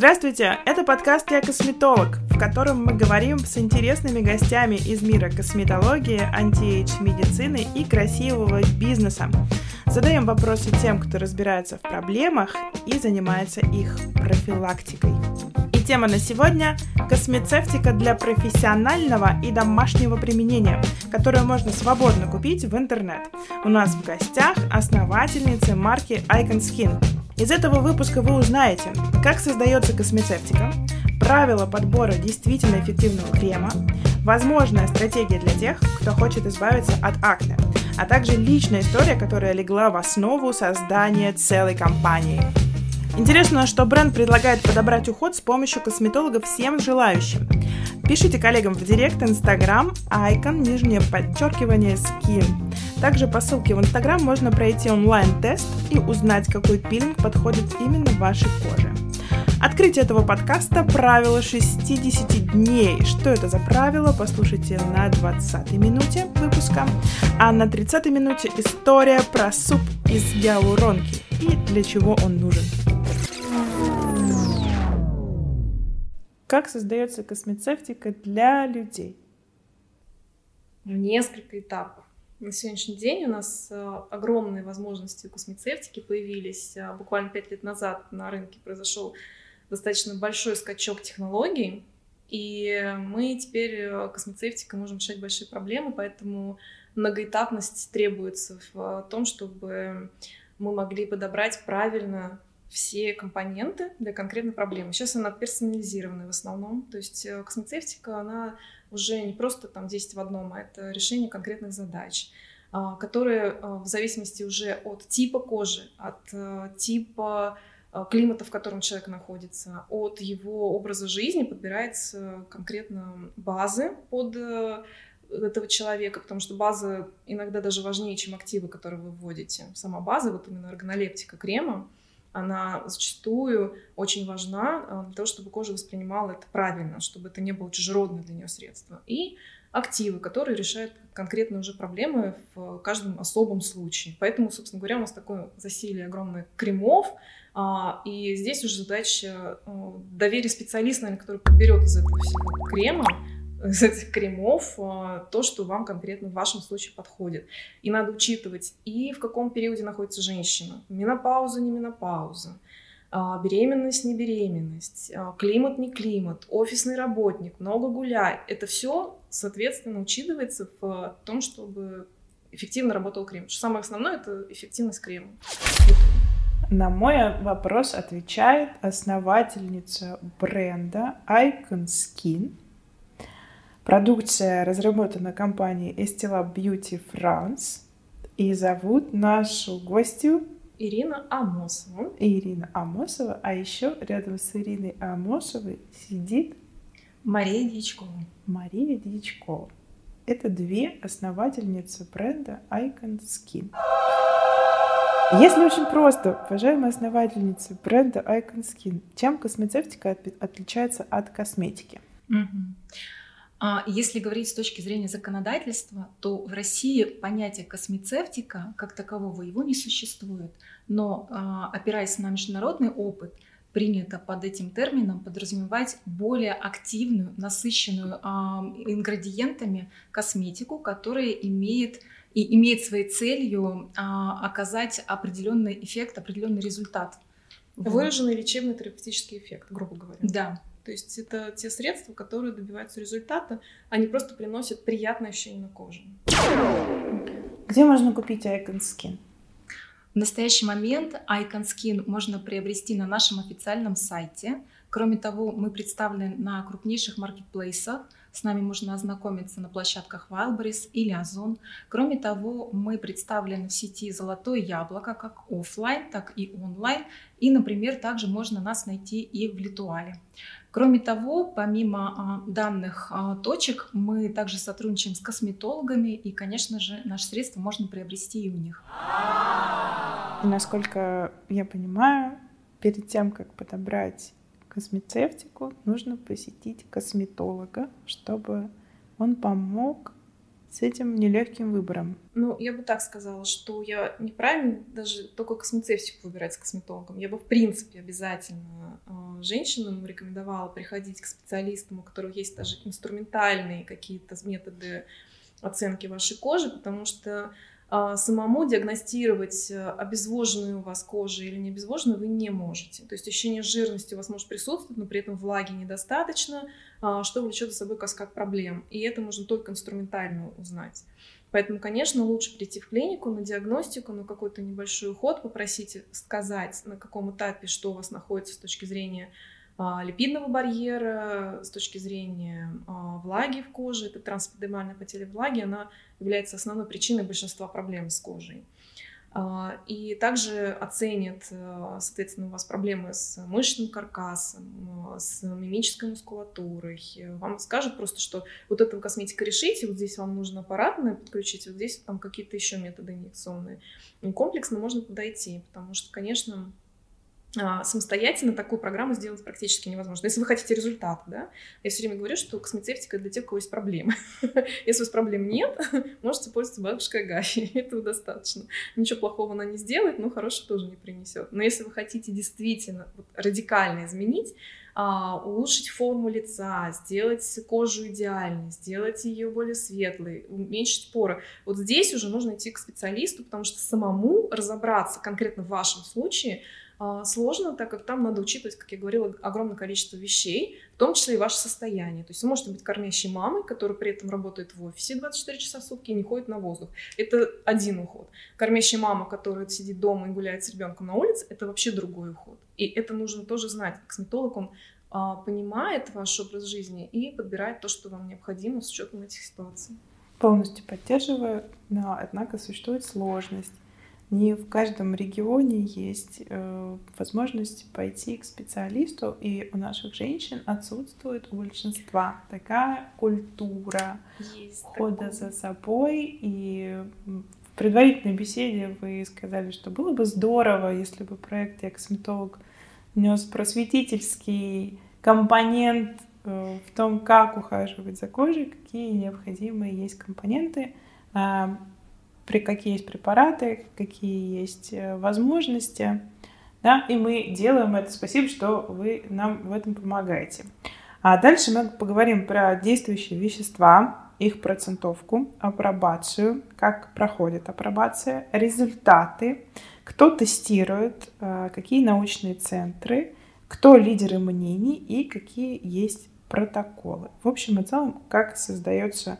Здравствуйте! Это подкаст «Я косметолог», в котором мы говорим с интересными гостями из мира косметологии, anti-age-медицины и красивого бизнеса. Задаем вопросы тем, кто разбирается в проблемах и занимается их профилактикой. И тема на сегодня – космецевтика для профессионального и домашнего применения, которую можно свободно купить в интернет. У нас в гостях основательница марки Icon Skin. Из этого выпуска вы узнаете, как создается космецевтика, правила подбора действительно эффективного крема, возможная стратегия для тех, кто хочет избавиться от акне, а также личная история, которая легла в основу создания целой компании. Интересно, что бренд предлагает подобрать уход с помощью косметолога всем желающим. Пишите коллегам в директ Инстаграм, айкон, нижнее подчеркивание, скин. Также по ссылке в Инстаграм можно пройти онлайн-тест и узнать, какой пилинг подходит именно вашей коже. Открытие этого подкаста – правило 60 дней. Что это за правило, послушайте на 20 минуте выпуска. А на 30 минуте история про суп из гиалуронки и для чего он нужен. Как создается космецевтика для людей? Несколько этапов. На сегодняшний день у нас э, огромные возможности космецевтики появились. Э, буквально пять лет назад на рынке произошел достаточно большой скачок технологий, и мы теперь э, космецевтикой можем решать большие проблемы, поэтому многоэтапность требуется в том, чтобы мы могли подобрать правильно все компоненты для конкретной проблемы. Сейчас она персонализированная в основном, то есть космецевтика, она уже не просто там 10 в одном, а это решение конкретных задач, а, которые а, в зависимости уже от типа кожи, от э, типа климата, в котором человек находится, от его образа жизни подбирается конкретно базы под э, этого человека, потому что база иногда даже важнее, чем активы, которые вы вводите. Сама база, вот именно органолептика крема, она зачастую очень важна а, для того, чтобы кожа воспринимала это правильно, чтобы это не было чужеродное для нее средство. И активы, которые решают конкретные уже проблемы в каждом особом случае. Поэтому, собственно говоря, у нас такое засилие огромных кремов, а, и здесь уже задача а, доверия специалиста, который подберет из этого всего крема из этих кремов а, то, что вам конкретно в вашем случае подходит. И надо учитывать и в каком периоде находится женщина. Менопауза, не менопауза. А, беременность, не беременность. А, климат, не климат. Офисный работник. Много гуляй. Это все, соответственно, учитывается в том, чтобы эффективно работал крем. Что самое основное — это эффективность крема. На мой вопрос отвечает основательница бренда Icon Skin Продукция разработана компанией Estila Beauty France. И зовут нашу гостью Ирина Амосова. Ирина Амосова. А еще рядом с Ириной Амосовой сидит Мария Дьячкова. Мария Дьячкова. Это две основательницы бренда Icon Skin. Если очень просто, уважаемые основательницы бренда Icon Skin, чем космецевтика отличается от косметики? Угу. А если говорить с точки зрения законодательства, то в России понятие космецевтика как такового его не существует. Но а, опираясь на международный опыт, принято под этим термином подразумевать более активную, насыщенную а, ингредиентами косметику, которая имеет и имеет своей целью оказать определенный эффект, определенный результат. Выраженный лечебный терапевтический эффект, грубо говоря. Да, то есть это те средства, которые добиваются результата, они просто приносят приятное ощущение на коже. Где можно купить Icon Skin? В настоящий момент Icon Skin можно приобрести на нашем официальном сайте. Кроме того, мы представлены на крупнейших маркетплейсах. С нами можно ознакомиться на площадках Wildberries или Озон. Кроме того, мы представлены в сети «Золотое яблоко» как офлайн, так и онлайн. И, например, также можно нас найти и в Литуале. Кроме того, помимо а, данных а, точек, мы также сотрудничаем с косметологами, и, конечно же, наши средства можно приобрести и у них. И насколько я понимаю, перед тем, как подобрать космецевтику, нужно посетить косметолога, чтобы он помог с этим нелегким выбором? Ну, я бы так сказала, что я неправильно даже только космецевтику выбирать с косметологом. Я бы, в принципе, обязательно э, женщинам рекомендовала приходить к специалистам, у которых есть даже инструментальные какие-то методы оценки вашей кожи, потому что а, самому диагностировать, э, обезвоженную у вас кожа или не обезвоженную вы не можете. То есть ощущение жирности у вас может присутствовать, но при этом влаги недостаточно, а, что влечет за собой каскад проблем. И это можно только инструментально узнать. Поэтому, конечно, лучше прийти в клинику на диагностику, на какой-то небольшой уход, попросить сказать, на каком этапе что у вас находится с точки зрения а, липидного барьера, с точки зрения а, влаги в коже, это трансэпидемальная потеря влаги, она является основной причиной большинства проблем с кожей. А, и также оценят, соответственно, у вас проблемы с мышечным каркасом, с мимической мускулатурой. Вам скажут просто, что вот эту косметику решите, вот здесь вам нужно аппаратное подключить, вот здесь там какие-то еще методы инъекционные. И комплексно можно подойти, потому что, конечно, самостоятельно такую программу сделать практически невозможно. Если вы хотите результат, да, я все время говорю, что космецевтика для тех, у кого есть проблемы. Если у вас проблем нет, можете пользоваться бабушкой Агафьей, этого достаточно. Ничего плохого она не сделает, но хорошего тоже не принесет. Но если вы хотите действительно радикально изменить, а, улучшить форму лица, сделать кожу идеальной, сделать ее более светлой, уменьшить поры. Вот здесь уже нужно идти к специалисту, потому что самому разобраться конкретно в вашем случае а, сложно, так как там надо учитывать, как я говорила, огромное количество вещей, в том числе и ваше состояние. То есть вы можете быть кормящей мамой, которая при этом работает в офисе 24 часа в сутки и не ходит на воздух. Это один уход. Кормящая мама, которая сидит дома и гуляет с ребенком на улице, это вообще другой уход. И это нужно тоже знать. Косметолог, он а, понимает ваш образ жизни и подбирает то, что вам необходимо с учетом этих ситуаций. Полностью поддерживаю, но однако существует сложность не в каждом регионе есть э, возможность пойти к специалисту, и у наших женщин отсутствует у большинства такая культура есть хода такое. за собой. И в предварительной беседе вы сказали, что было бы здорово, если бы проект «Я косметолог» нес просветительский компонент э, в том, как ухаживать за кожей, какие необходимые есть компоненты. При какие есть препараты, какие есть э, возможности. Да, и мы делаем это. Спасибо, что вы нам в этом помогаете. А дальше мы поговорим про действующие вещества, их процентовку, апробацию, как проходит апробация, результаты, кто тестирует, э, какие научные центры, кто лидеры мнений и какие есть протоколы. В общем и целом, как создается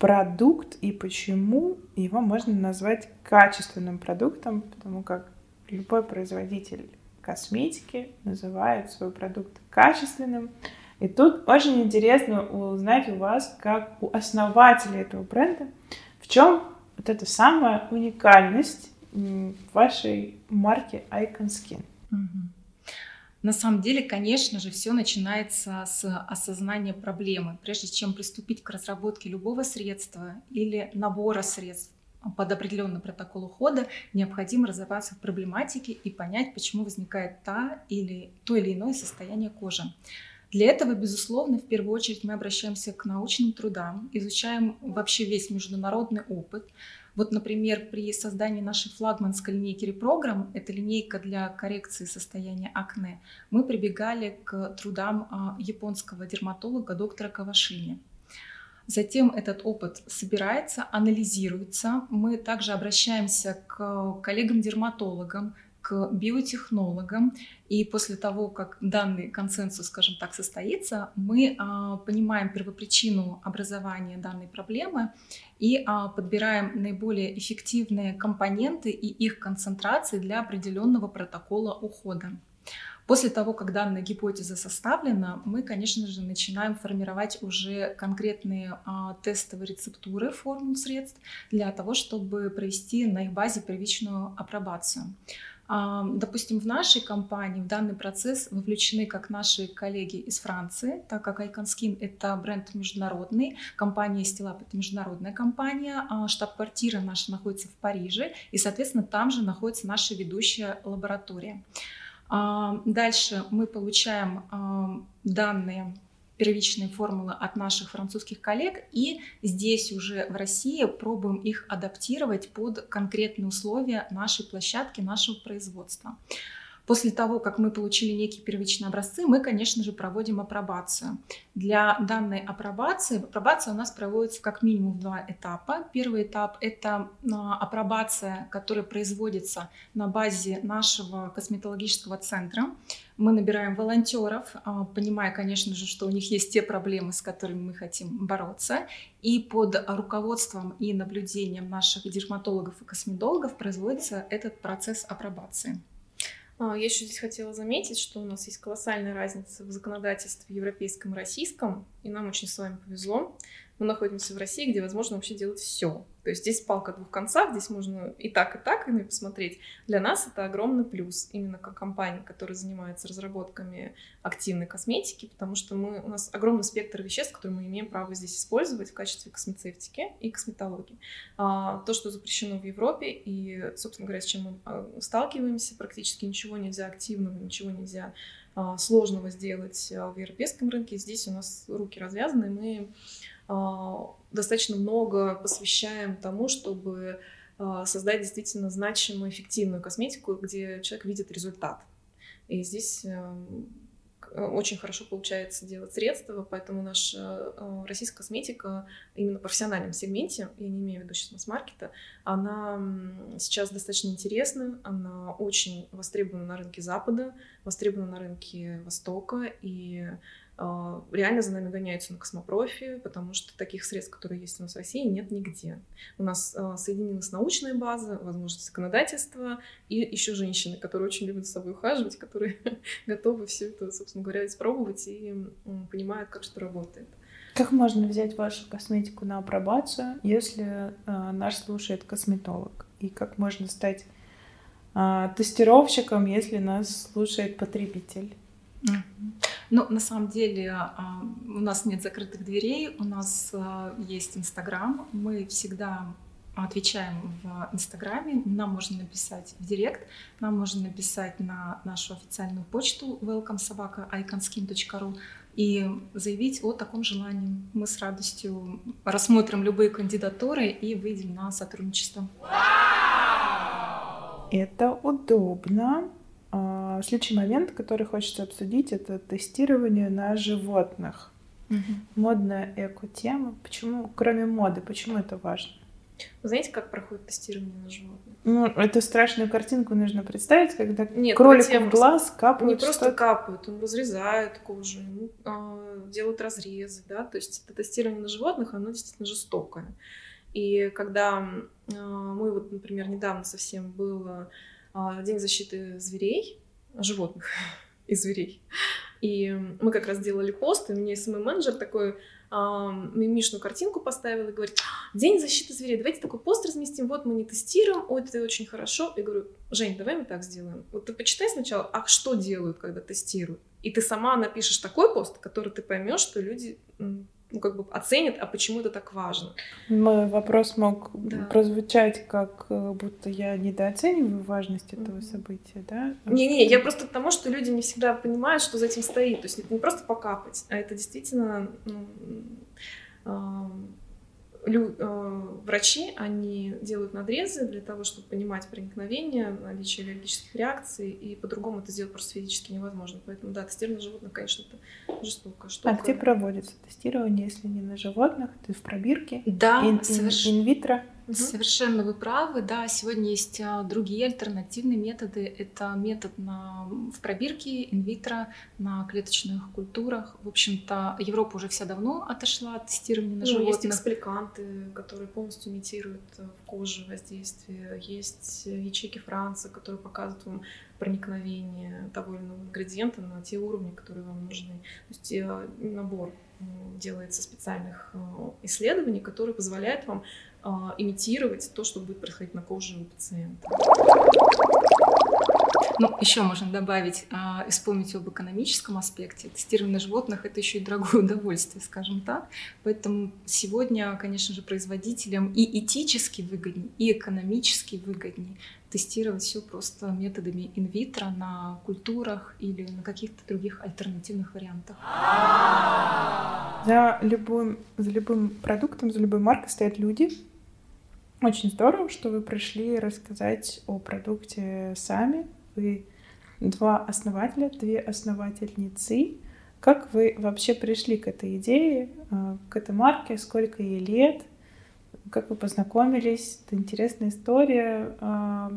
продукт и почему его можно назвать качественным продуктом, потому как любой производитель косметики называет свой продукт качественным. И тут очень интересно узнать у вас, как у основателя этого бренда, в чем вот эта самая уникальность вашей марки Icon Skin. Mm-hmm. На самом деле, конечно же, все начинается с осознания проблемы. Прежде чем приступить к разработке любого средства или набора средств под определенный протокол ухода, необходимо разобраться в проблематике и понять, почему возникает та или то или иное состояние кожи. Для этого, безусловно, в первую очередь мы обращаемся к научным трудам, изучаем вообще весь международный опыт, вот, например, при создании нашей флагманской линейки Reprogram, это линейка для коррекции состояния акне, мы прибегали к трудам а, японского дерматолога доктора Кавашини. Затем этот опыт собирается, анализируется. Мы также обращаемся к коллегам-дерматологам, биотехнологам. И после того, как данный консенсус, скажем так, состоится, мы а, понимаем первопричину образования данной проблемы и а, подбираем наиболее эффективные компоненты и их концентрации для определенного протокола ухода. После того, как данная гипотеза составлена, мы, конечно же, начинаем формировать уже конкретные а, тестовые рецептуры формул средств для того, чтобы провести на их базе первичную апробацию. Допустим, в нашей компании в данный процесс вовлечены как наши коллеги из Франции, так как Icon Skin — это бренд международный, компания Estilab — это международная компания, а штаб-квартира наша находится в Париже, и, соответственно, там же находится наша ведущая лаборатория. Дальше мы получаем данные первичные формулы от наших французских коллег, и здесь уже в России пробуем их адаптировать под конкретные условия нашей площадки, нашего производства. После того, как мы получили некие первичные образцы, мы, конечно же, проводим апробацию. Для данной апробации, апробация у нас проводится как минимум в два этапа. Первый этап – это а, апробация, которая производится на базе нашего косметологического центра. Мы набираем волонтеров, а, понимая, конечно же, что у них есть те проблемы, с которыми мы хотим бороться. И под руководством и наблюдением наших дерматологов и косметологов производится этот процесс апробации. А, я еще здесь хотела заметить, что у нас есть колоссальная разница в законодательстве европейском и российском, и нам очень с вами повезло. Мы находимся в России, где возможно вообще делать все. То есть здесь палка двух концах, здесь можно и так, и так, и посмотреть. Для нас это огромный плюс, именно как компания, которая занимается разработками активной косметики, потому что мы, у нас огромный спектр веществ, которые мы имеем право здесь использовать в качестве космецевтики и косметологии. А, то, что запрещено в Европе, и, собственно говоря, с чем мы а, сталкиваемся, практически ничего нельзя активного, ничего нельзя а, сложного сделать а, в европейском рынке. Здесь у нас руки развязаны, мы а, достаточно много посвящаем тому, чтобы а, создать действительно значимую, эффективную косметику, где человек видит результат. И здесь эм, очень хорошо получается делать средства, поэтому наша э, российская косметика именно в профессиональном сегменте, я не имею в виду сейчас масс-маркета, она сейчас достаточно интересна, она очень востребована на рынке Запада, востребована на рынке Востока, и а, реально за нами гоняются на космопрофи, потому что таких средств, которые есть у нас в России, нет нигде. У нас а, соединилась научная база, возможность законодательства и еще женщины, которые очень любят за собой ухаживать, которые готовы все это, собственно говоря, испробовать и понимают, как что работает. Как можно взять вашу косметику на апробацию, если э, наш слушает косметолог? И как можно стать э, тестировщиком, если нас слушает потребитель? Ну, на самом деле а, у нас нет закрытых дверей, у нас а, есть Инстаграм, мы всегда отвечаем в Инстаграме, нам можно написать в Директ, нам можно написать на нашу официальную почту welcomesobaka.iconskin.ru и заявить о таком желании. Мы с радостью рассмотрим любые кандидатуры и выйдем на сотрудничество. Это удобно. А, следующий момент, который хочется обсудить, это тестирование на животных. Угу. Модная эко-тема. Почему, кроме моды, почему это важно? Вы знаете, как проходит тестирование на животных? Ну, эту страшную картинку нужно представить, когда Нет, кролику в глаз капают. Не просто капают, он разрезает кожу, ему, э, делают разрезы, да, то есть это тестирование на животных, оно действительно жестокое. И когда э, мы вот, например, недавно совсем было День защиты зверей, животных и зверей. И мы как раз делали пост, и мне самый менеджер такой мимишную картинку поставил и говорит, День защиты зверей, давайте такой пост разместим, вот мы не тестируем, ой, это очень хорошо. Я говорю, Жень, давай мы так сделаем. Вот ты почитай сначала, а что делают, когда тестируют? И ты сама напишешь такой пост, который ты поймешь, что люди ну, как бы оценят, а почему это так важно. Мой вопрос мог да. прозвучать, как э, будто я недооцениваю важность этого mm-hmm. события, да? Не-не, я просто к тому, что люди не всегда понимают, что за этим стоит. То есть это не просто покапать, а это действительно ну, лю, э, врачи, они делают надрезы для того, чтобы понимать проникновение, наличие аллергических реакций, и по-другому это сделать просто физически невозможно. Поэтому, да, тестирование животных, конечно, это жестоко. А где проводится тестирование, если не на животных, ты в пробирке? Да, ин, соверш... инвитро? Угу. Совершенно вы правы, да, сегодня есть а, другие альтернативные методы. Это метод на, в пробирке, инвитро, на клеточных культурах. В общем-то, Европа уже вся давно отошла от тестирования на ну, животных. Есть экспликанты, которые полностью имитируют э, в коже воздействие. Есть ячейки Франции, которые показывают вам проникновение того или иного ингредиента на те уровни, которые вам нужны. То есть э, набор делается специальных э, исследований, которые позволяют вам имитировать то, что будет происходить на коже у пациента. Ну, еще можно добавить а, и вспомнить об экономическом аспекте. Тестирование животных – это еще и дорогое удовольствие, скажем так. Поэтому сегодня, конечно же, производителям и этически выгоднее, и экономически выгоднее тестировать все просто методами инвитро на культурах или на каких-то других альтернативных вариантах. За любым, за любым продуктом, за любой маркой стоят люди. Очень здорово, что вы пришли рассказать о продукте сами. Вы два основателя, две основательницы. Как вы вообще пришли к этой идее, э, к этой марке, сколько ей лет, как вы познакомились? Это интересная история. А,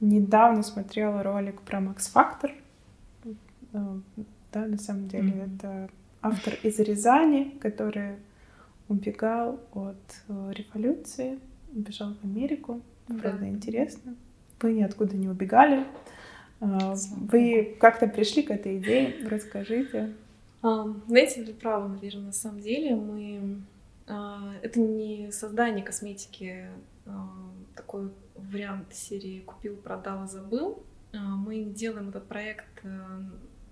недавно смотрела ролик про Макс Фактор. А, да, на самом деле mm-hmm. это автор из Рязани, который убегал от э, революции, убежал в Америку. Правда, да. интересно. Вы ниоткуда не убегали. А, вы как-то пришли к этой идее? Расскажите. Знаете, вы правы, наверное, на самом деле. Мы а, это не создание косметики, а, такой вариант серии «Купил, продал забыл». А, мы делаем этот проект э,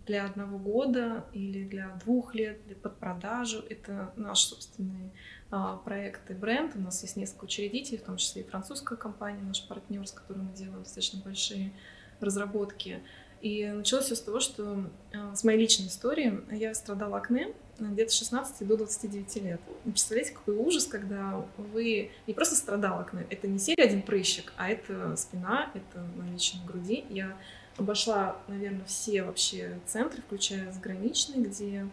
для одного года или для двух лет под продажу. Это наш собственный проект и бренд. У нас есть несколько учредителей, в том числе и французская компания, наш партнер, с которым мы делаем достаточно большие разработки. И началось все с того, что с моей личной истории я страдала акне, где-то 16 до 29 лет. Вы представляете, какой ужас, когда вы не просто страдал акне, это не серия один прыщик, а это спина, это наличие на груди. Я обошла, наверное, все вообще центры, включая заграничные, где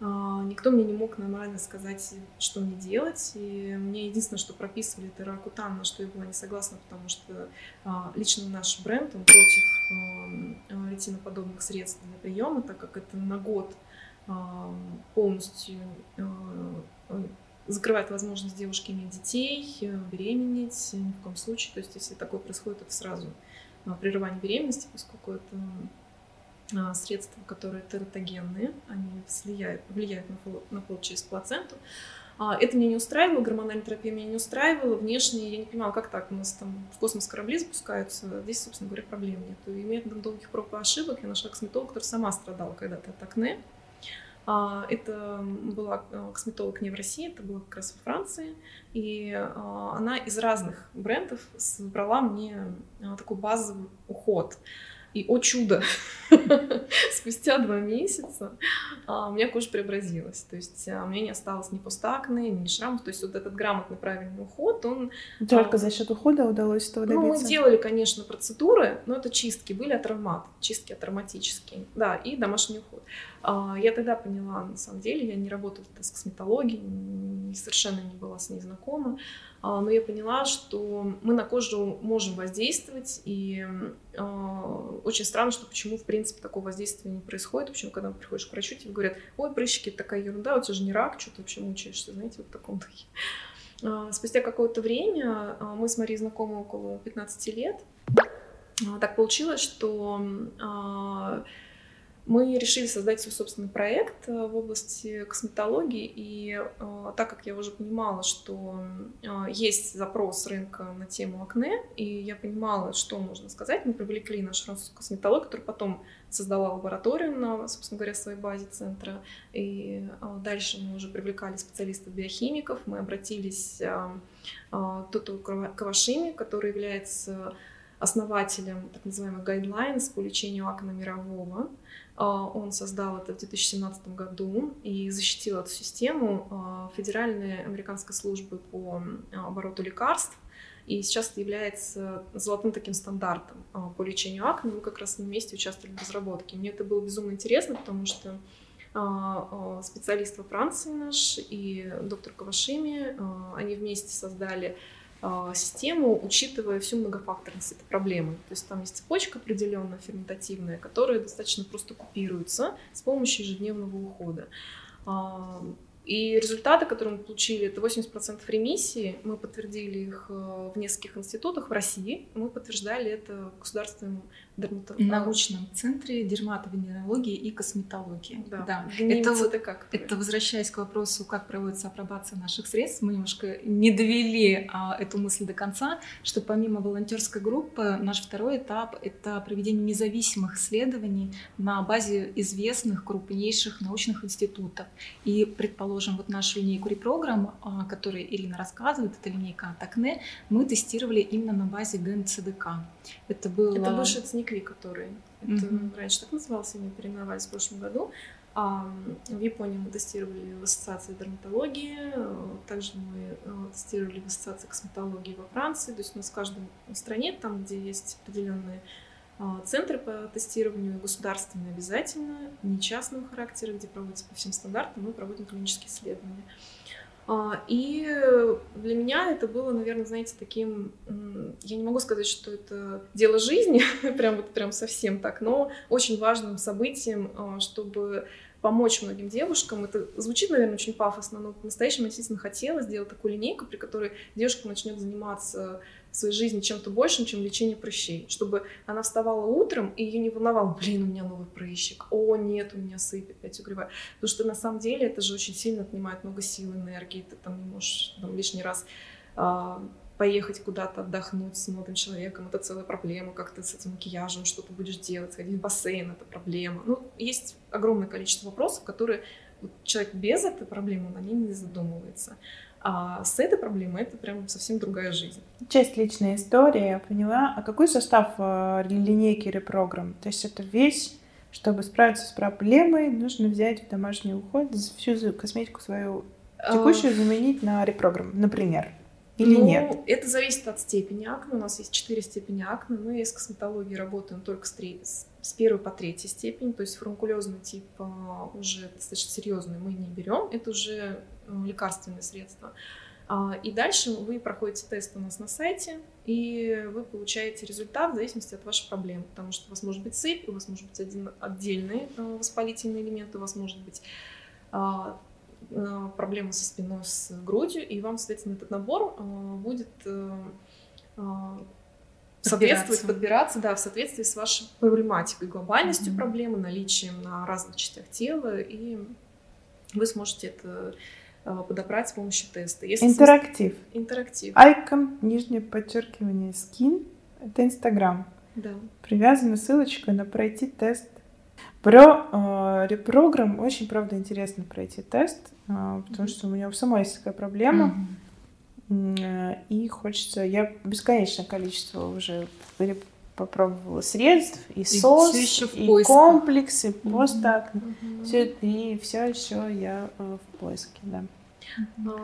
а, никто мне не мог нормально сказать, что мне делать. И мне единственное, что прописывали, это ракутан, на что я была не согласна, потому что а, лично наш бренд, он против а, ретиноподобных средств для приема, так как это на год полностью э, закрывает возможность девушки иметь детей, э, беременеть ни в коем случае. То есть, если такое происходит, это сразу э, прерывание беременности, поскольку это средства, которые тератогенные, они влияют, влияют на, пол, на плод через плаценту. Это меня не устраивало, гормональная терапия меня не устраивала, внешне я не понимала, как так, у нас там в космос корабли запускаются, здесь, собственно говоря, проблем нет. И методом долгих проб и ошибок я нашла косметолога, который сама страдала когда-то от акне, а, это была э, косметолог не в России, это было как раз во Франции. И а, она из разных брендов собрала мне а, такой базовый уход. И, о чудо, спустя два месяца а, у меня кожа преобразилась. То есть а, у меня не осталось ни постакне, ни шрамов. То есть вот этот грамотный правильный уход, он... Только а, за счет ухода удалось этого добиться? Ну, мы делали, конечно, процедуры, но это чистки были от травмат, чистки атравматические. Да, и домашний уход. А, я тогда поняла, на самом деле, я не работала с косметологией, совершенно не была с ней знакома. А, но я поняла, что мы на кожу можем воздействовать, и э, очень странно, что почему, в принципе, такого воздействия не происходит, почему, когда приходишь к врачу, тебе говорят, ой, прыщики, такая ерунда, у тебя же не рак, что ты вообще мучаешься, знаете, вот в таком духе. Э, спустя какое-то время, мы с Марией знакомы около 15 лет, так получилось, что мы решили создать свой собственный проект э, в области косметологии, и э, так как я уже понимала, что э, есть запрос рынка на тему акне, и я понимала, что можно сказать, мы привлекли нашу французскую косметологию, которая потом создала лабораторию на, собственно говоря, своей базе центра, и дальше мы уже привлекали специалистов-биохимиков, мы обратились к Тоту Кавашими, который является основателем так называемых guidelines по лечению акне мирового, он создал это в 2017 году и защитил эту систему а, Федеральной американской службы по обороту лекарств. И сейчас это является золотым таким стандартом а, по лечению акне. Мы как раз на месте участвовали в разработке. Мне это было безумно интересно, потому что специалист во Франции наш и доктор Кавашими, они вместе создали а, систему, учитывая всю многофакторность этой проблемы. То есть там есть цепочка определенная ферментативная, которая достаточно просто купируется с помощью ежедневного ухода. А, и результаты, которые мы получили, это 80% ремиссии. Мы подтвердили их э, в нескольких институтах в России. Мы подтверждали это государственным Научном центре дерматовенерологии и косметологии. Да. да. Это, вот, как это возвращаясь к вопросу, как проводится апробация наших средств, мы немножко не довели а, эту мысль до конца, что помимо волонтерской группы, наш второй этап — это проведение независимых исследований на базе известных крупнейших научных институтов. И, предположим, вот нашу линейку репрограмм, о которой Ирина рассказывает, это линейка от АКНЕ, мы тестировали именно на базе ГНЦДК. Это был... Это цникви, который... Это mm-hmm. раньше так назывался, они переименовались в прошлом году. А в Японии мы тестировали в ассоциации дерматологии, также мы э, тестировали в ассоциации косметологии во Франции. То есть у нас в каждой стране, там, где есть определенные а, центры по тестированию, государственные обязательно, не частного характера, где проводятся по всем стандартам, мы проводим клинические исследования. А, и для меня это было, наверное, знаете, таким, я не могу сказать, что это дело жизни, прям вот прям совсем так, но очень важным событием, а, чтобы помочь многим девушкам. Это звучит, наверное, очень пафосно, но по-настоящему я действительно хотела сделать такую линейку, при которой девушка начнет заниматься своей жизни чем-то большим, чем лечение прыщей. Чтобы она вставала утром, и ее не волновало, блин, у меня новый прыщик, о, нет, у меня сыпь опять угревает. Потому что на самом деле это же очень сильно отнимает много сил, энергии, ты там не можешь там, лишний раз а, поехать куда-то отдохнуть с молодым человеком, это целая проблема, как ты с этим макияжем, что ты будешь делать, сходить в бассейн, это проблема. Ну, есть огромное количество вопросов, которые человек без этой проблемы на ней не задумывается. А с этой проблемой это прям совсем другая жизнь. Часть личной истории, я поняла. А какой состав э, линейки репрограмм? То есть это весь, чтобы справиться с проблемой, нужно взять в домашний уход всю косметику свою а, текущую заменить на репрограмм, например. Или ну, нет? Это зависит от степени акне. У нас есть четыре степени акне. Мы с косметологией работаем только с, три, с первой по третьей степени. То есть фурункулезный тип а, уже достаточно серьезный мы не берем. Это уже Э, лекарственные средства. А, и дальше вы проходите тест у нас на сайте, и вы получаете результат в зависимости от вашей проблемы, потому что у вас может быть сыпь, у вас может быть один отдельный воспалительный элемент, у вас может быть а, проблема со спиной, с грудью, и вам, соответственно, этот набор будет соответствовать, подбираться. да, в соответствии с вашей проблематикой, глобальностью mm-hmm. проблемы, наличием на разных частях тела, и вы сможете это а, подобрать с помощью теста. Если интерактив. Интерактив. Айкон, нижнее подчеркивание, скин. Это Инстаграм. Да. Привязана ссылочка на пройти тест. Про э, репрограмм очень, правда, интересно пройти тест, э, потому что у меня у самой есть такая проблема. Mm-hmm. И хочется... Я бесконечное количество уже попробовала средств, и, и сос, и поисках. комплекс, и просто mm-hmm. все и все еще я э, в поиске, да. Ну,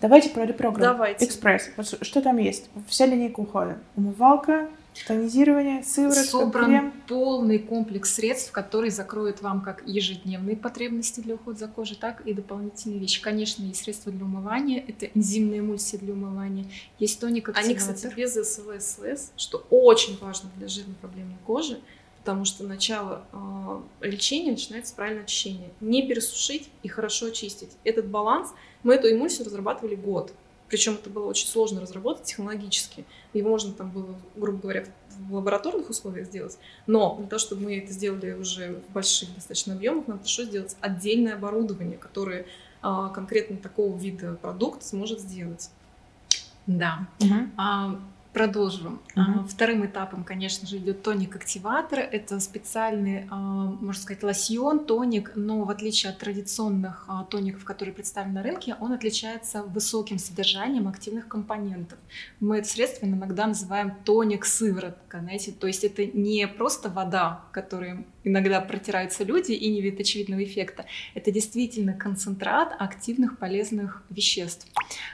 Давайте про репрограмм. Давайте. Экспресс. Вот что там есть? Вся линейка ухода. Умывалка, Тонизирование, сыворотка, Собран крем. полный комплекс средств, который закроет вам как ежедневные потребности для ухода за кожей, так и дополнительные вещи. Конечно, есть средства для умывания, это энзимные эмульсии для умывания, есть тоник Они, кстати, без СВС, что очень важно для жирной проблемной кожи, потому что начало э, лечения начинается с правильного очищения. Не пересушить и хорошо очистить. Этот баланс, мы эту эмульсию разрабатывали год. Причем это было очень сложно разработать технологически. Его можно там было, грубо говоря, в лабораторных условиях сделать. Но для того, чтобы мы это сделали уже в больших достаточно объемах, нам пришлось сделать отдельное оборудование, которое а, конкретно такого вида продукт сможет сделать. Да. Угу. А, Продолжим. Uh-huh. Вторым этапом, конечно же, идет тоник-активатор. Это специальный, а, можно сказать, лосьон, тоник, но в отличие от традиционных а, тоников, которые представлены на рынке, он отличается высоким содержанием активных компонентов. Мы это средство иногда называем тоник-сыворотка, знаете, то есть это не просто вода, которой иногда протираются люди и не видят очевидного эффекта. Это действительно концентрат активных полезных веществ.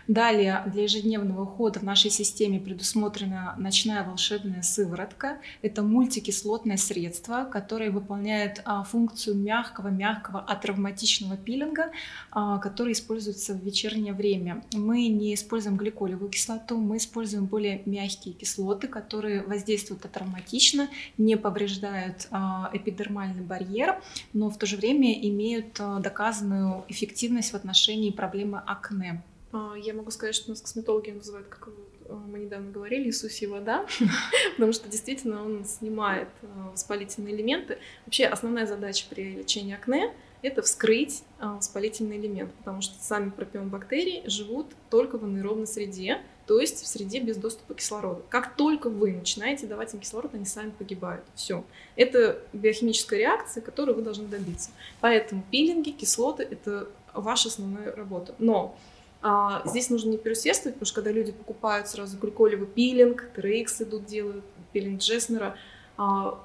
Далее для ежедневного ухода в нашей системе предусмотрена ночная волшебная сыворотка. Это мультикислотное средство, которое выполняет а, функцию мягкого-мягкого атравматичного пилинга, а, который используется в вечернее время. Мы не используем гликолевую кислоту, мы используем более мягкие кислоты, которые воздействуют атравматично, не повреждают а, эпидермальную эпидермальный барьер, но в то же время имеют э, доказанную эффективность в отношении проблемы акне. А, я могу сказать, что у нас косметологи называют как мы недавно говорили, Иисусе вода, потому что действительно он снимает воспалительные элементы. Вообще основная задача при лечении акне – это вскрыть воспалительный элемент, потому что сами пропион-бактерии живут только в анаэробной среде, то есть в среде без доступа кислорода. Как только вы начинаете давать им кислород, они сами погибают. Все. Это биохимическая реакция, которую вы должны добиться. Поэтому пилинги, кислоты — это ваша основная работа. Но а, здесь нужно не переусердствовать, потому что когда люди покупают сразу гликолевый пилинг, TRX идут делают, пилинг Джеснера, а,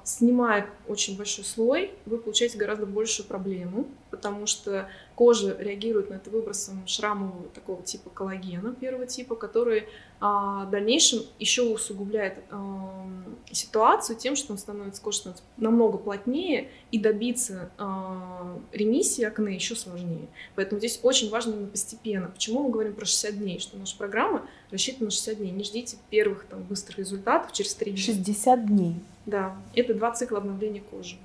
снимая очень большой слой, вы получаете гораздо большую проблему, потому что кожа реагирует на это выбросом шрамового такого типа коллагена первого типа, который а, в дальнейшем еще усугубляет а, ситуацию тем, что он становится, кожа намного плотнее, и добиться а, ремиссии акне еще сложнее. Поэтому здесь очень важно именно постепенно. Почему мы говорим про 60 дней? Что наша программа рассчитана на 60 дней. Не ждите первых там, быстрых результатов через 3 дня. 60 дней? Да. Это два цикла обновления кожи.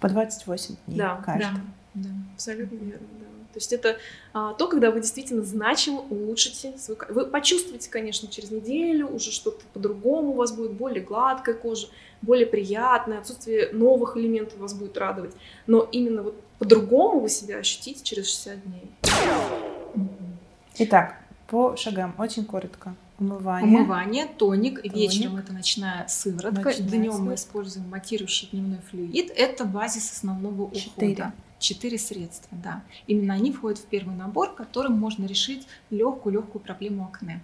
По 28 дней да, каждый. Да, да. Абсолютно верно, да. То есть это а, то, когда вы действительно значимо улучшите свою Вы почувствуете, конечно, через неделю уже что-то по-другому, у вас будет более гладкая кожа, более приятная, отсутствие новых элементов вас будет радовать. Но именно вот по-другому вы себя ощутите через 60 дней. Итак, по шагам, очень коротко. Умывание. Умывание, тоник. тоник. Вечером это ночная сыворотка. Ночная Днем сыворотка. мы используем матирующий дневной флюид. Это базис основного Четыре. ухода. Четыре средства, да. Именно они входят в первый набор, которым можно решить легкую-легкую проблему акне.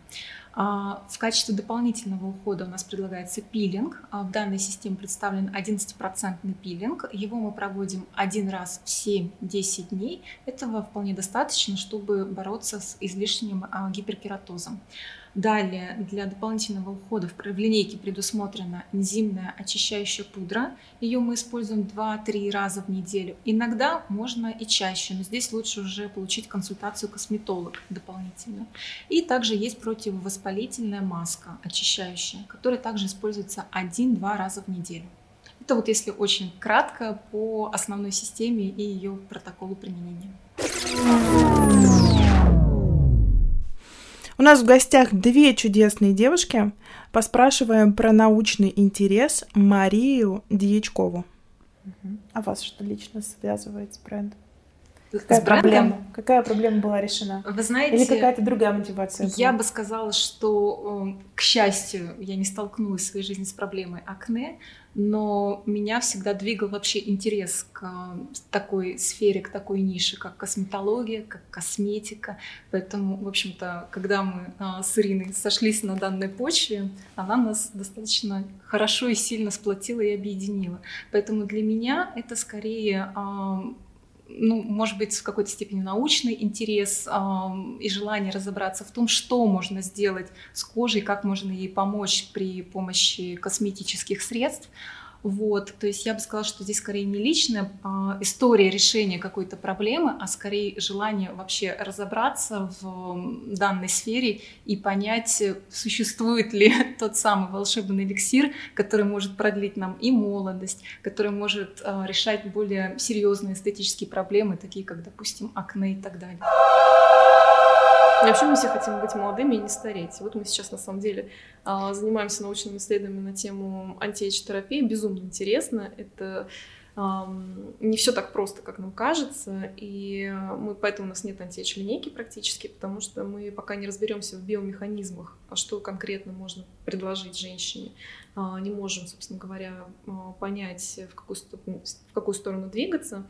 А, в качестве дополнительного ухода у нас предлагается пилинг. А, в данной системе представлен 11% пилинг. Его мы проводим один раз в 7-10 дней. Этого вполне достаточно, чтобы бороться с излишним а, гиперкератозом. Далее для дополнительного ухода в линейке предусмотрена энзимная очищающая пудра. Ее мы используем 2-3 раза в неделю. Иногда можно и чаще, но здесь лучше уже получить консультацию косметолог дополнительно. И также есть противовоспалительная маска очищающая, которая также используется 1-2 раза в неделю. Это вот если очень кратко по основной системе и ее протоколу применения. У нас в гостях две чудесные девушки. Поспрашиваем про научный интерес Марию Дьячкову. А вас что лично связывает с брендом? Какая с проблема? Какая проблема была решена? Вы знаете, Или какая-то другая мотивация? Была? Я бы сказала, что, э, к счастью, я не столкнулась в своей жизни с проблемой акне, но меня всегда двигал вообще интерес к такой сфере, к такой нише, как косметология, как косметика. Поэтому, в общем-то, когда мы а, с Ириной сошлись на данной почве, она нас достаточно хорошо и сильно сплотила и объединила. Поэтому для меня это скорее ну, может быть, в какой-то степени научный интерес э, и желание разобраться в том, что можно сделать с кожей, как можно ей помочь при помощи косметических средств. Вот, то есть я бы сказала, что здесь скорее не личная а, история решения какой-то проблемы, а скорее желание вообще разобраться в данной сфере и понять, существует ли тот самый волшебный эликсир, который может продлить нам и молодость, который может а, решать более серьезные эстетические проблемы, такие как, допустим, акне и так далее. И вообще мы все хотим быть молодыми и не стареть. Вот мы сейчас на самом деле а, занимаемся научными исследованиями на тему антиэйдж-терапии. Безумно интересно. Это не все так просто, как нам кажется, и мы, поэтому у нас нет антиэйдж линейки практически, потому что мы пока не разберемся в биомеханизмах, а что конкретно можно предложить женщине, а, не можем, собственно говоря, понять, в какую, в какую сторону двигаться.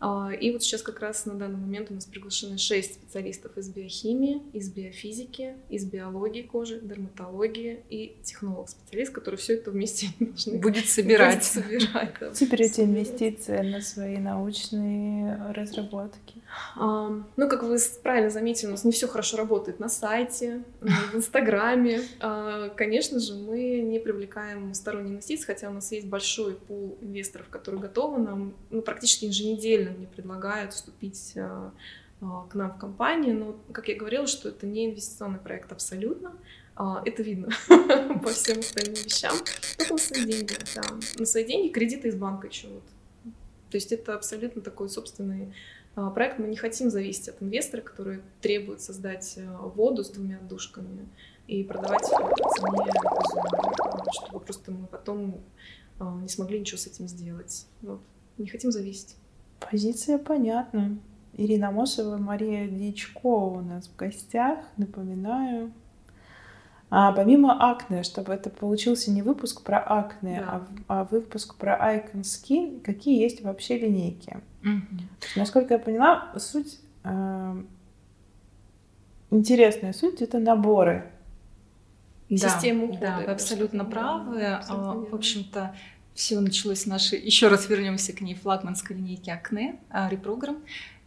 А, и вот сейчас как раз на данный момент у нас приглашены шесть специалистов из биохимии, из биофизики, из биологии кожи, дерматологии и технолог-специалист, который все это вместе должны будет собирать. собирать да, Теперь эти инвестиции на свои научные разработки. А, ну, как вы правильно заметили, у нас не все хорошо работает на сайте, в Инстаграме. А, конечно же, мы не привлекаем сторонние инвестиции, хотя у нас есть большой пул инвесторов, которые готовы нам ну, практически еженедельно мне предлагают вступить а, а, к нам в компанию, но, как я говорила, что это не инвестиционный проект абсолютно, а, это видно по всем остальным вещам, только на свои деньги, да. На свои деньги кредиты из банка еще вот. То есть это абсолютно такой собственный проект. Мы не хотим зависеть от инвестора, который требует создать воду с двумя душками и продавать их по цене чтобы просто мы потом не смогли ничего с этим сделать. Вот. Не хотим зависеть. Позиция понятна. Ирина Мосова, Мария Дьячкова у нас в гостях, напоминаю. А помимо акне, чтобы это получился не выпуск про акне, да. а, а выпуск про Icon Skin, какие есть вообще линейки? Угу. Насколько я поняла, суть э, интересная суть это наборы. Да, Систему ухода. Да, вы абсолютно правы. А, в общем-то, все началось с нашей, еще раз вернемся к ней, флагманской линейки Акне, репрограмм.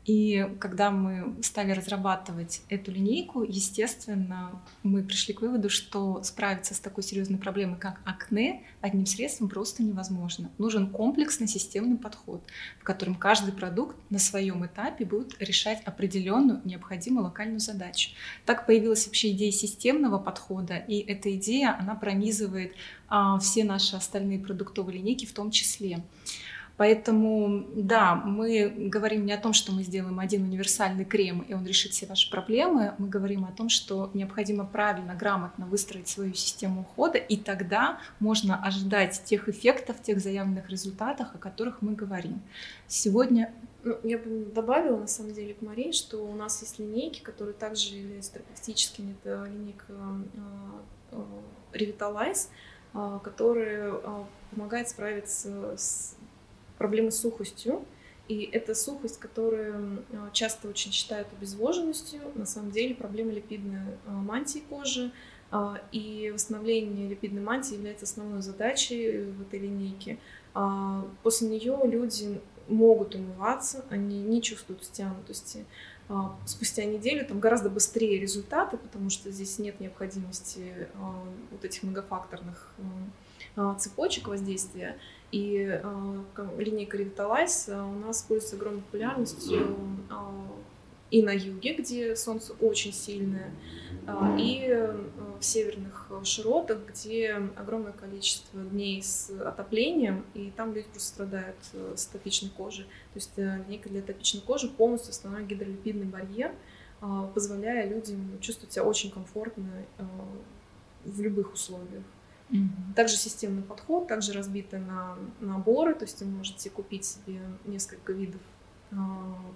И когда мы стали разрабатывать эту линейку, естественно, мы пришли к выводу, что справиться с такой серьезной проблемой, как акне, одним средством просто невозможно. Нужен комплексный системный подход, в котором каждый продукт на своем этапе будет решать определенную необходимую локальную задачу. Так появилась вообще идея системного подхода, и эта идея, она пронизывает а, все наши остальные продуктовые линейки в том числе. Поэтому, да, мы говорим не о том, что мы сделаем один универсальный крем, и он решит все ваши проблемы. Мы говорим о том, что необходимо правильно, грамотно выстроить свою систему ухода, и тогда можно ожидать тех эффектов, тех заявленных результатов, о которых мы говорим. Сегодня ну, я бы добавила, на самом деле, к Марии, что у нас есть линейки, которые также являются терапевтическими. Это линейка э, э, Revitalize, э, которая помогает справиться с проблемы с сухостью. И эта сухость, которую часто очень считают обезвоженностью, на самом деле проблема липидной а, мантии кожи. А, и восстановление липидной мантии является основной задачей в этой линейке. А, после нее люди могут умываться, они не чувствуют стянутости. Спустя неделю там гораздо быстрее результаты, потому что здесь нет необходимости вот этих многофакторных цепочек воздействия. И э, линейка э, у нас пользуется огромной популярностью э, и на юге, где солнце очень сильное, э, и в северных широтах, где огромное количество дней с отоплением, и там люди просто страдают с топичной кожей. То есть э, линейка для топичной кожи полностью установит гидролипидный барьер, позволяя людям чувствовать себя очень комфортно в любых условиях. Mm-hmm. Также системный подход, также разбиты на наборы, то есть вы можете купить себе несколько видов э,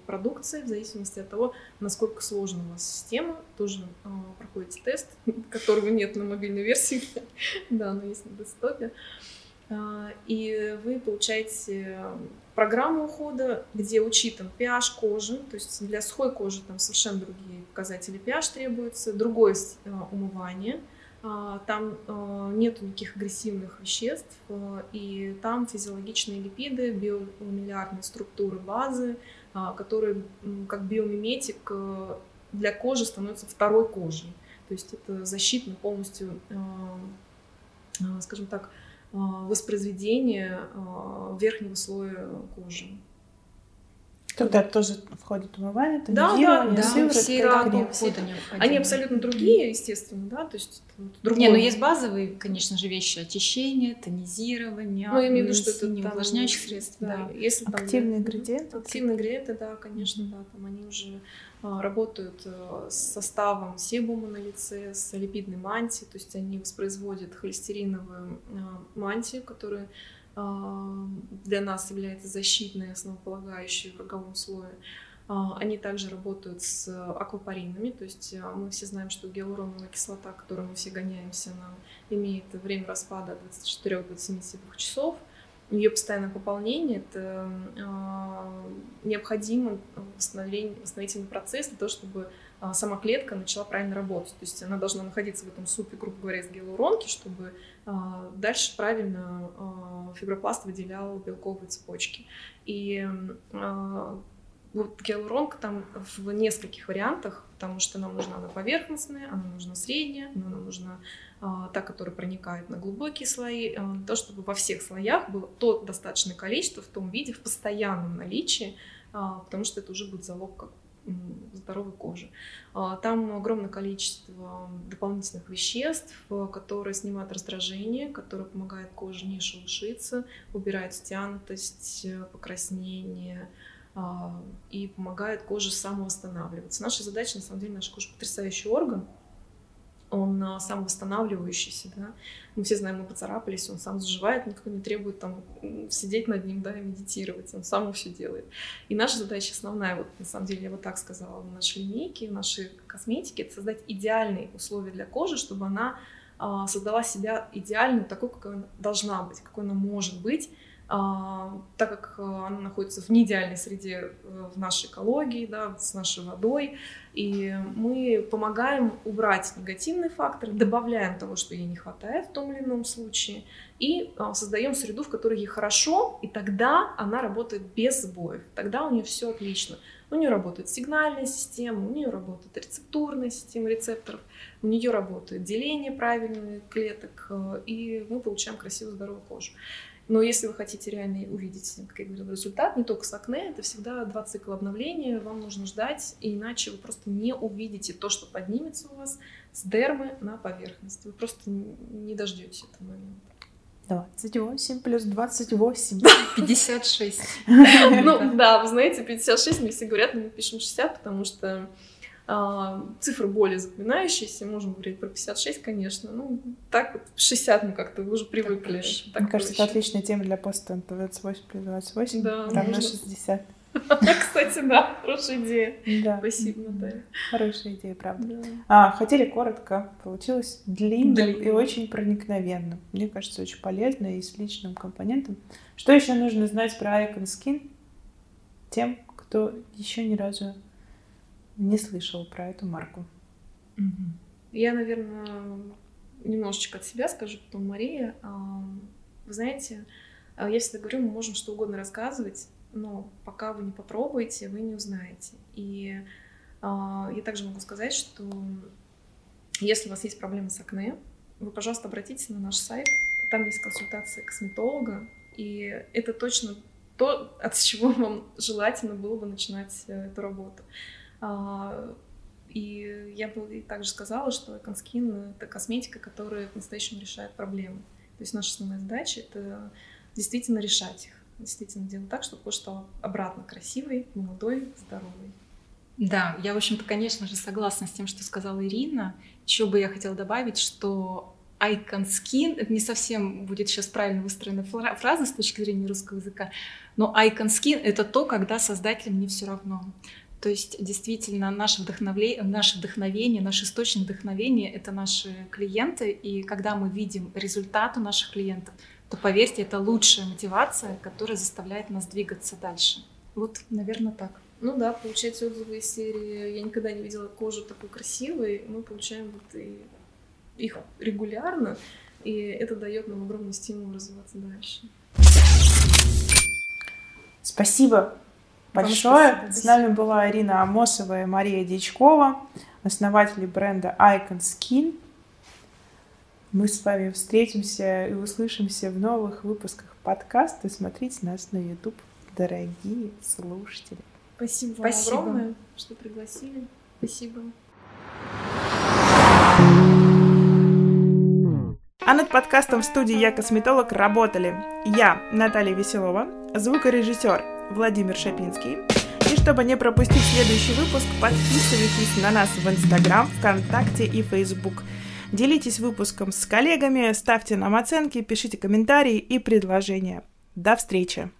продукции в зависимости от того, насколько сложна у вас система. Тоже э, проходите тест, которого нет на мобильной версии, да, но есть на десктопе. Э, и вы получаете программу ухода, где учитан pH кожи, то есть для сухой кожи там совершенно другие показатели pH требуются, другое умывание – а, там а, нет никаких агрессивных веществ, а, и там физиологичные липиды, биомиллиарные структуры базы, которые как биомиметик для кожи становятся второй кожей. То есть это защитно полностью, скажем так, воспроизведение верхнего слоя кожи. Туда тоже входит умывание, тонизирование, да, да, сыворотка, да, все. Все, они абсолютно другие, естественно, да, то есть другое. Не, ну есть базовые, конечно же, вещи очищение, тонизирование, ну, я имею в виду, что это не увлажняющих средств, да. да. Если активные ингредиенты. Активные ингредиенты, да, конечно, да, там они уже а, работают а, с составом себума на лице, с липидной мантией, то есть они воспроизводят холестериновую а, мантию, которая для нас является защитной, основополагающей в роговом слое. А, они также работают с аквапаринами, то есть а, мы все знаем, что гиалуроновая кислота, которую мы все гоняемся, она имеет время распада от 24-27 часов. Ее постоянное пополнение – это необходимо восстановительный процесс для того, чтобы сама клетка начала правильно работать. То есть она должна находиться в этом супе, грубо говоря, из гиалуронки, чтобы а, дальше правильно а, фибропласт выделял белковые цепочки. И вот гиалуронка там в нескольких вариантах, потому что нам нужна она поверхностная, она нужна средняя, она нужна а, та, которая проникает на глубокие слои, а, то, чтобы во всех слоях было то достаточное количество в том виде, в постоянном наличии, а, потому что это уже будет залог как здоровой кожи. А, там огромное количество дополнительных веществ, которые снимают раздражение, которые помогают коже не шелушиться, убирают стянутость, покраснение а, и помогают коже самовосстанавливаться. Наша задача, на самом деле, наша кожа потрясающий орган, он а, сам восстанавливающийся, да. Мы все знаем, мы поцарапались, он сам заживает, никто не требует там сидеть над ним, да, и медитировать, он сам все делает. И наша задача основная, вот на самом деле я вот так сказала, в нашей линейке, в нашей косметике, это создать идеальные условия для кожи, чтобы она создала себя идеальную, такой, какой она должна быть, какой она может быть, а, так как э, она находится в неидеальной среде э, в нашей экологии, да, с нашей водой, и мы помогаем убрать негативные факторы, добавляем того, что ей не хватает в том или ином случае, и а, создаем среду, в которой ей хорошо, и тогда она работает без сбоев, тогда у нее все отлично. У нее работает сигнальная система, у нее работает рецептурная система рецепторов, у нее работает деление правильных клеток, э, и мы получаем красивую здоровую кожу. Но если вы хотите реально увидеть, как я говорила, результат, не только с акне, это всегда два цикла обновления, вам нужно ждать, иначе вы просто не увидите то, что поднимется у вас с дермы на поверхность. Вы просто не дождетесь этого момента. 28 плюс 28. 56. Ну да, вы знаете, 56, мне все говорят, мы пишем 60, потому что а, цифры более запоминающиеся, можем говорить про 56, конечно. Ну, так вот, 60 мы как-то уже привыкли. Так Мне кажется, это отличная тема для поста 28 плюс 28, да, равно можно... 60. Кстати, да, хорошая идея. Да. Спасибо, Наталья. Хорошая идея, правда. Да. А, хотели коротко, получилось длинным Длинно. и очень проникновенно. Мне кажется, очень полезно и с личным компонентом. Что еще нужно знать про Icon Skin тем, кто еще ни разу не слышал про эту марку. Я, наверное, немножечко от себя скажу, потом Мария. Вы знаете, а, я всегда говорю, мы можем что угодно рассказывать, но пока вы не попробуете, вы не узнаете. И а, я также могу сказать, что если у вас есть проблемы с акне, вы, пожалуйста, обратитесь на наш сайт. Там есть консультация косметолога, и это точно то, от чего вам желательно было бы начинать э, эту работу. А, и я бы также сказала, что Эконскин — это косметика, которая по-настоящему решает проблемы. То есть наша основная задача — это действительно решать их, действительно делать так, чтобы кожа стала обратно красивой, молодой, здоровой. Да, я, в общем-то, конечно же, согласна с тем, что сказала Ирина. Еще бы я хотела добавить, что icon skin, это не совсем будет сейчас правильно выстроена фраза с точки зрения русского языка, но icon skin — это то, когда создателям не все равно. То есть действительно наше вдохновение, наше вдохновение, наш источник вдохновения — это наши клиенты, и когда мы видим результаты наших клиентов, то, поверьте, это лучшая мотивация, которая заставляет нас двигаться дальше. Вот, наверное, так. Ну да, получать отзывы из серии «Я никогда не видела кожу такой красивой», мы получаем вот и их регулярно, и это дает нам огромный стимул развиваться дальше. Спасибо большое. С нами была Ирина Амосова и Мария Дичкова, основатели бренда Icon Skin. Мы с вами встретимся и услышимся в новых выпусках подкаста. Смотрите нас на YouTube, дорогие слушатели. Спасибо, Спасибо. вам огромное, что пригласили. Спасибо. А над подкастом в студии «Я косметолог» работали я, Наталья Веселова, звукорежиссер Владимир Шапинский. И чтобы не пропустить следующий выпуск, подписывайтесь на нас в Инстаграм, ВКонтакте и Фейсбук. Делитесь выпуском с коллегами, ставьте нам оценки, пишите комментарии и предложения. До встречи!